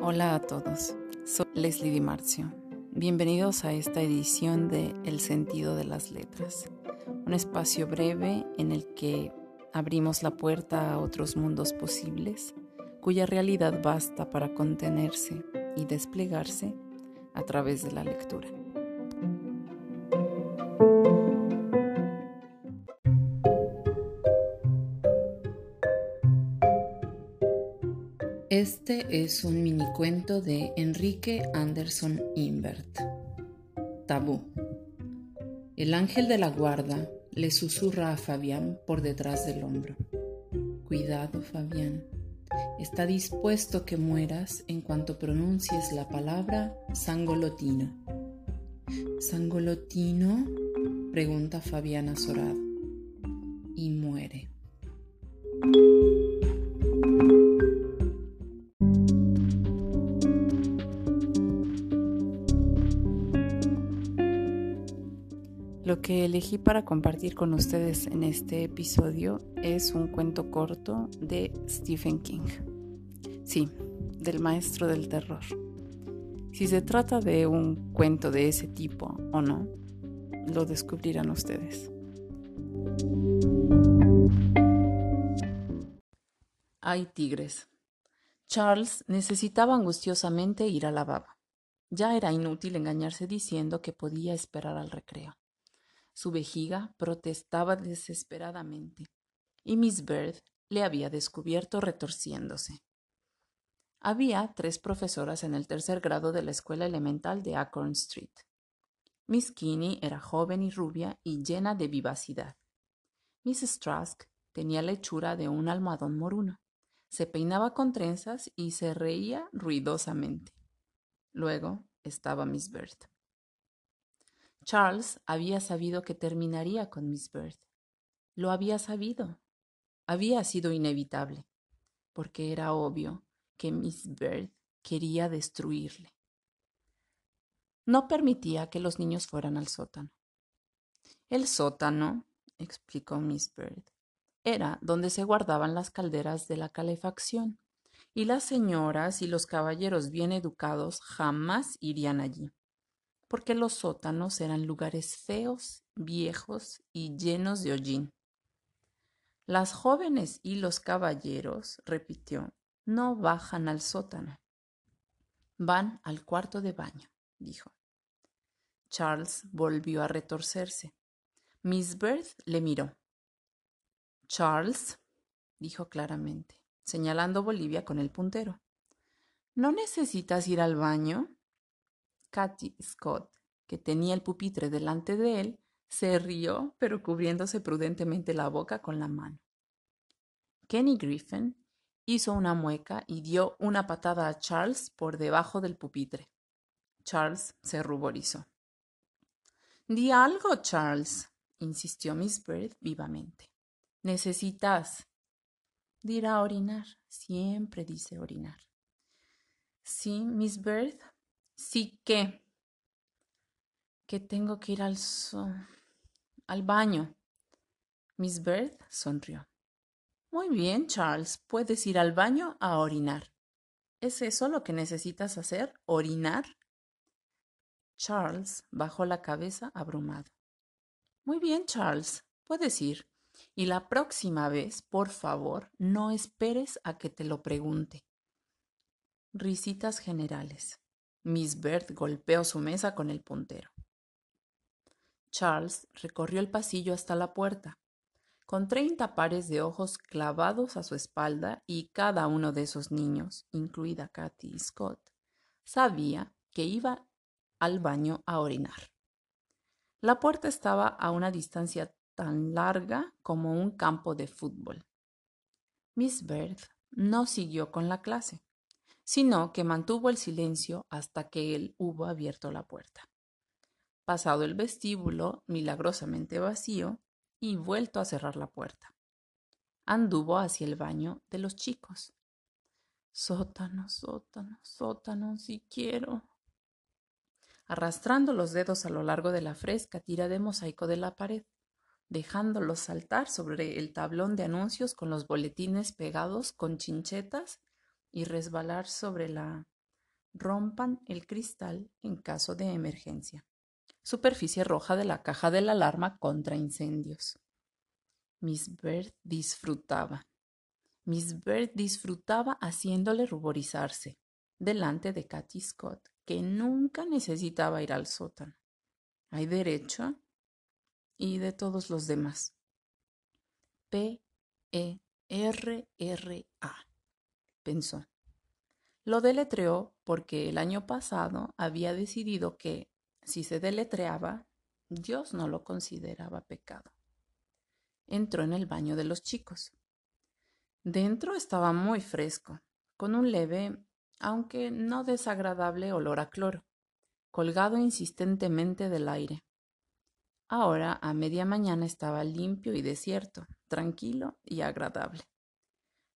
Hola a todos, soy Leslie Di Marzio. Bienvenidos a esta edición de El sentido de las letras, un espacio breve en el que abrimos la puerta a otros mundos posibles, cuya realidad basta para contenerse y desplegarse a través de la lectura. Este es un minicuento de Enrique Anderson Invert. Tabú. El ángel de la guarda le susurra a Fabián por detrás del hombro. Cuidado, Fabián. Está dispuesto que mueras en cuanto pronuncies la palabra sangolotino. ¿Sangolotino? pregunta Fabián azorado. Y muere. Que elegí para compartir con ustedes en este episodio es un cuento corto de Stephen King. Sí, del maestro del terror. Si se trata de un cuento de ese tipo o no, lo descubrirán ustedes. Hay tigres. Charles necesitaba angustiosamente ir a la baba. Ya era inútil engañarse diciendo que podía esperar al recreo. Su vejiga protestaba desesperadamente, y Miss Bird le había descubierto retorciéndose. Había tres profesoras en el tercer grado de la escuela elemental de Acorn Street. Miss Kinney era joven y rubia y llena de vivacidad. Miss Trask tenía la hechura de un almohadón moruno. Se peinaba con trenzas y se reía ruidosamente. Luego estaba Miss Bird. Charles había sabido que terminaría con Miss Bird. Lo había sabido. Había sido inevitable, porque era obvio que Miss Bird quería destruirle. No permitía que los niños fueran al sótano. El sótano, explicó Miss Bird, era donde se guardaban las calderas de la calefacción, y las señoras y los caballeros bien educados jamás irían allí porque los sótanos eran lugares feos, viejos y llenos de hollín. Las jóvenes y los caballeros, repitió, no bajan al sótano. Van al cuarto de baño, dijo. Charles volvió a retorcerse. Miss Bird le miró. Charles, dijo claramente, señalando Bolivia con el puntero. ¿No necesitas ir al baño? Cathy Scott, que tenía el pupitre delante de él, se rió, pero cubriéndose prudentemente la boca con la mano. Kenny Griffin hizo una mueca y dio una patada a Charles por debajo del pupitre. Charles se ruborizó. Di algo, Charles, insistió Miss Bird vivamente. Necesitas. Dirá orinar. Siempre dice orinar. Sí, Miss Bird, Sí que. Que tengo que ir al, al baño. Miss Bird sonrió. Muy bien, Charles. Puedes ir al baño a orinar. ¿Es eso lo que necesitas hacer? ¿Orinar? Charles bajó la cabeza abrumado. Muy bien, Charles. Puedes ir. Y la próxima vez, por favor, no esperes a que te lo pregunte. Risitas generales. Miss Bird golpeó su mesa con el puntero. Charles recorrió el pasillo hasta la puerta, con treinta pares de ojos clavados a su espalda y cada uno de esos niños, incluida Katy Scott, sabía que iba al baño a orinar. La puerta estaba a una distancia tan larga como un campo de fútbol. Miss Bird no siguió con la clase sino que mantuvo el silencio hasta que él hubo abierto la puerta. Pasado el vestíbulo, milagrosamente vacío, y vuelto a cerrar la puerta. Anduvo hacia el baño de los chicos. Sótano, sótano, sótano, si quiero. Arrastrando los dedos a lo largo de la fresca tira de mosaico de la pared, dejándolos saltar sobre el tablón de anuncios con los boletines pegados con chinchetas y resbalar sobre la rompan el cristal en caso de emergencia. Superficie roja de la caja de la alarma contra incendios. Miss Bird disfrutaba. Miss Bird disfrutaba haciéndole ruborizarse delante de Cathy Scott, que nunca necesitaba ir al sótano. Hay derecho y de todos los demás. P E R R A pensó. Lo deletreó porque el año pasado había decidido que, si se deletreaba, Dios no lo consideraba pecado. Entró en el baño de los chicos. Dentro estaba muy fresco, con un leve, aunque no desagradable olor a cloro, colgado insistentemente del aire. Ahora, a media mañana, estaba limpio y desierto, tranquilo y agradable.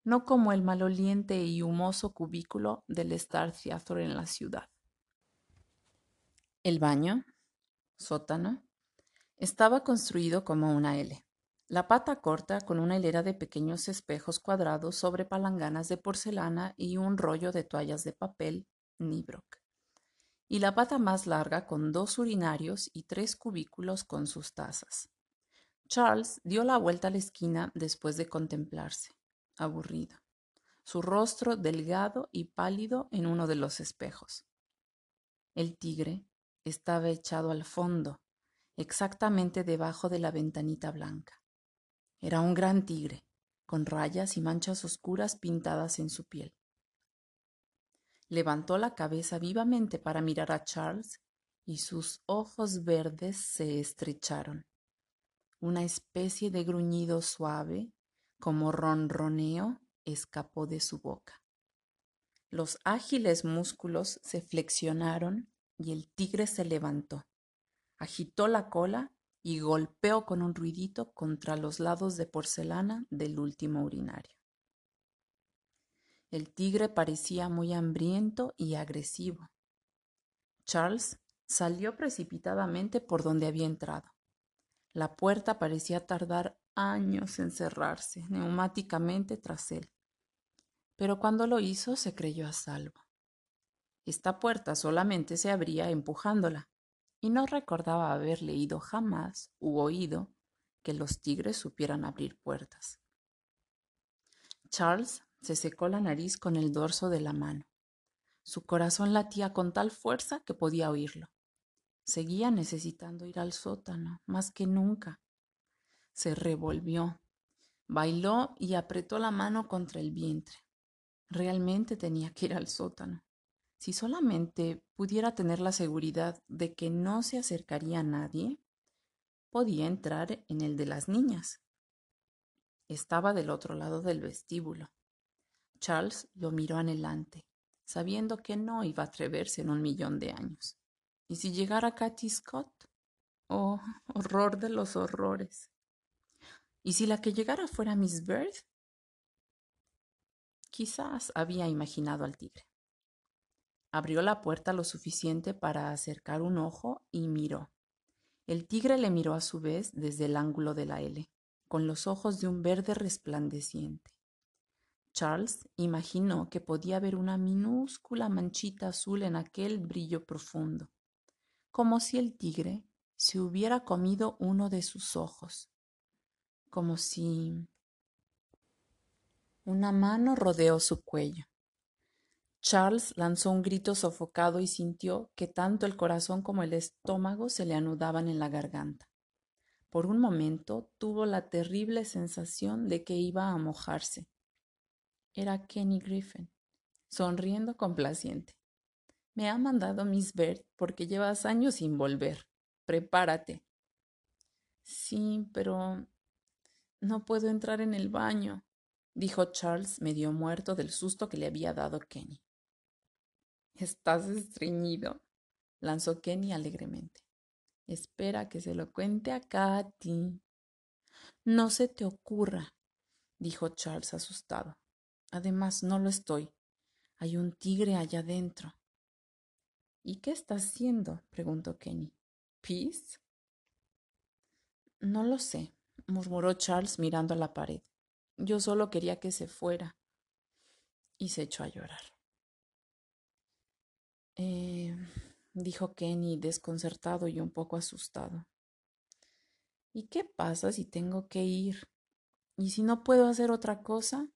No como el maloliente y humoso cubículo del Star Theatre en la ciudad. El baño, sótano, estaba construido como una L. La pata corta con una hilera de pequeños espejos cuadrados sobre palanganas de porcelana y un rollo de toallas de papel Nibrock. Y la pata más larga con dos urinarios y tres cubículos con sus tazas. Charles dio la vuelta a la esquina después de contemplarse, aburrido, su rostro delgado y pálido en uno de los espejos. El tigre estaba echado al fondo, exactamente debajo de la ventanita blanca. Era un gran tigre, con rayas y manchas oscuras pintadas en su piel. Levantó la cabeza vivamente para mirar a Charles y sus ojos verdes se estrecharon. Una especie de gruñido suave, como ronroneo, escapó de su boca. Los ágiles músculos se flexionaron y el tigre se levantó, agitó la cola y golpeó con un ruidito contra los lados de porcelana del último urinario. El tigre parecía muy hambriento y agresivo. Charles salió precipitadamente por donde había entrado. La puerta parecía tardar años en cerrarse neumáticamente tras él. Pero cuando lo hizo se creyó a salvo. Esta puerta solamente se abría empujándola, y no recordaba haber leído jamás u oído que los tigres supieran abrir puertas. Charles se secó la nariz con el dorso de la mano. Su corazón latía con tal fuerza que podía oírlo. Seguía necesitando ir al sótano, más que nunca. Se revolvió, bailó y apretó la mano contra el vientre. Realmente tenía que ir al sótano. Si solamente pudiera tener la seguridad de que no se acercaría a nadie, podía entrar en el de las niñas. Estaba del otro lado del vestíbulo. Charles lo miró anhelante, sabiendo que no iba a atreverse en un millón de años. ¿Y si llegara Cathy Scott? Oh, horror de los horrores. ¿Y si la que llegara fuera Miss Bird? Quizás había imaginado al tigre. Abrió la puerta lo suficiente para acercar un ojo y miró. El tigre le miró a su vez desde el ángulo de la L, con los ojos de un verde resplandeciente. Charles imaginó que podía ver una minúscula manchita azul en aquel brillo profundo, como si el tigre se hubiera comido uno de sus ojos, como si una mano rodeó su cuello. Charles lanzó un grito sofocado y sintió que tanto el corazón como el estómago se le anudaban en la garganta. Por un momento tuvo la terrible sensación de que iba a mojarse. Era Kenny Griffin, sonriendo complaciente. Me ha mandado Miss Bird porque llevas años sin volver. Prepárate. Sí, pero no puedo entrar en el baño, dijo Charles medio muerto del susto que le había dado Kenny. Estás estreñido, lanzó Kenny alegremente. Espera que se lo cuente a Katy. No se te ocurra, dijo Charles asustado. Además, no lo estoy. Hay un tigre allá dentro. ¿Y qué está haciendo? preguntó Kenny. ¿Pis? No lo sé, murmuró Charles mirando a la pared. Yo solo quería que se fuera. Y se echó a llorar. Eh, dijo Kenny, desconcertado y un poco asustado. ¿Y qué pasa si tengo que ir? ¿Y si no puedo hacer otra cosa?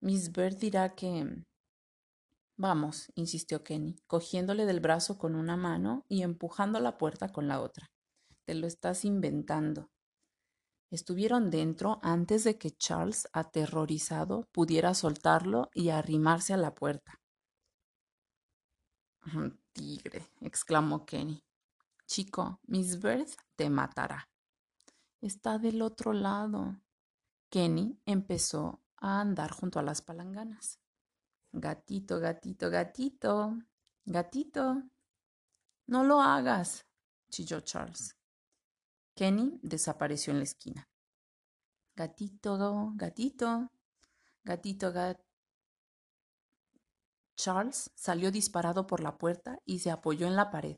Miss Bird dirá que... Vamos, insistió Kenny, cogiéndole del brazo con una mano y empujando la puerta con la otra. Te lo estás inventando. Estuvieron dentro antes de que Charles, aterrorizado, pudiera soltarlo y arrimarse a la puerta. Tigre, exclamó Kenny. Chico, Miss Bird te matará. Está del otro lado. Kenny empezó a andar junto a las palanganas. Gatito, gatito, gatito, gatito. No lo hagas, chilló Charles. Kenny desapareció en la esquina. Gatito, gatito, gatito, gatito. Charles salió disparado por la puerta y se apoyó en la pared,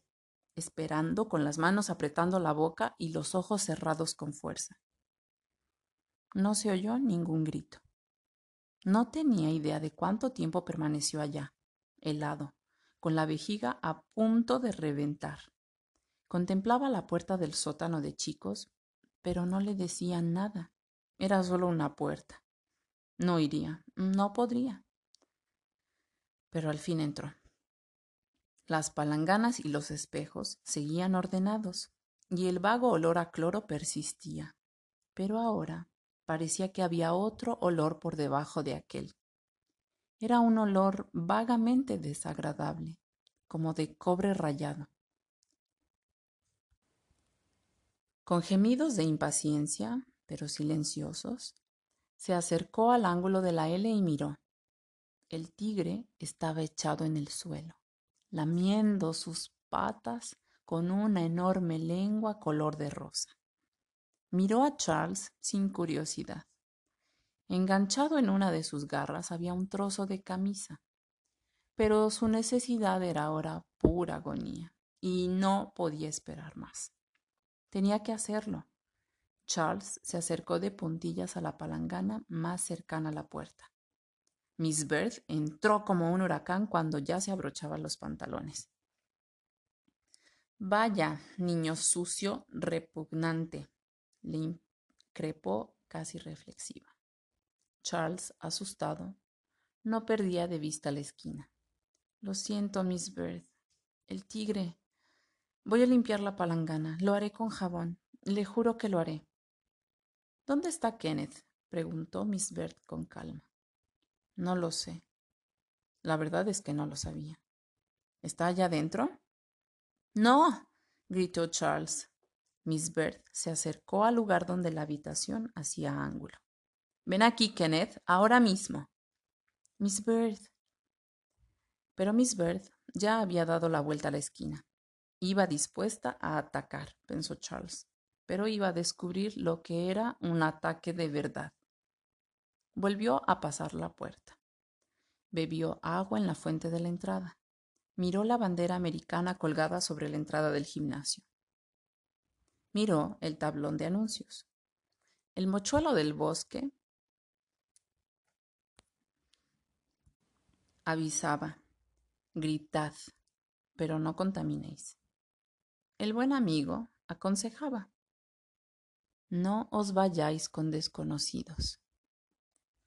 esperando con las manos apretando la boca y los ojos cerrados con fuerza. No se oyó ningún grito. No tenía idea de cuánto tiempo permaneció allá, helado, con la vejiga a punto de reventar. Contemplaba la puerta del sótano de chicos, pero no le decían nada. Era solo una puerta. No iría, no podría pero al fin entró. Las palanganas y los espejos seguían ordenados, y el vago olor a cloro persistía. Pero ahora parecía que había otro olor por debajo de aquel. Era un olor vagamente desagradable, como de cobre rayado. Con gemidos de impaciencia, pero silenciosos, se acercó al ángulo de la L y miró. El tigre estaba echado en el suelo, lamiendo sus patas con una enorme lengua color de rosa. Miró a Charles sin curiosidad. Enganchado en una de sus garras había un trozo de camisa, pero su necesidad era ahora pura agonía y no podía esperar más. Tenía que hacerlo. Charles se acercó de puntillas a la palangana más cercana a la puerta. Miss Bird entró como un huracán cuando ya se abrochaba los pantalones. Vaya, niño sucio, repugnante, le increpó casi reflexiva. Charles, asustado, no perdía de vista la esquina. Lo siento, Miss Bird. El tigre. Voy a limpiar la palangana. Lo haré con jabón. Le juro que lo haré. ¿Dónde está Kenneth? preguntó Miss Bird con calma. No lo sé. La verdad es que no lo sabía. ¿Está allá adentro? No, gritó Charles. Miss Bird se acercó al lugar donde la habitación hacía ángulo. Ven aquí, Kenneth, ahora mismo. Miss Bird. Pero Miss Bird ya había dado la vuelta a la esquina. Iba dispuesta a atacar, pensó Charles, pero iba a descubrir lo que era un ataque de verdad. Volvió a pasar la puerta. Bebió agua en la fuente de la entrada. Miró la bandera americana colgada sobre la entrada del gimnasio. Miró el tablón de anuncios. El mochuelo del bosque avisaba, gritad, pero no contaminéis. El buen amigo aconsejaba, no os vayáis con desconocidos.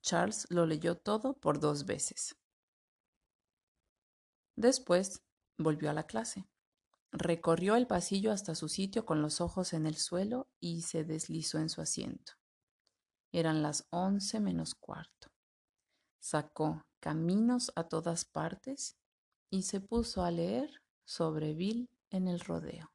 Charles lo leyó todo por dos veces. Después volvió a la clase. Recorrió el pasillo hasta su sitio con los ojos en el suelo y se deslizó en su asiento. Eran las once menos cuarto. Sacó Caminos a todas partes y se puso a leer sobre Bill en el rodeo.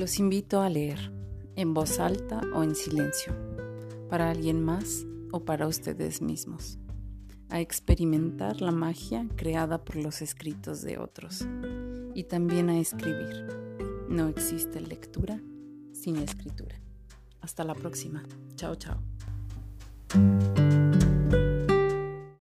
Los invito a leer, en voz alta o en silencio, para alguien más o para ustedes mismos, a experimentar la magia creada por los escritos de otros y también a escribir. No existe lectura sin escritura. Hasta la próxima. Chao, chao.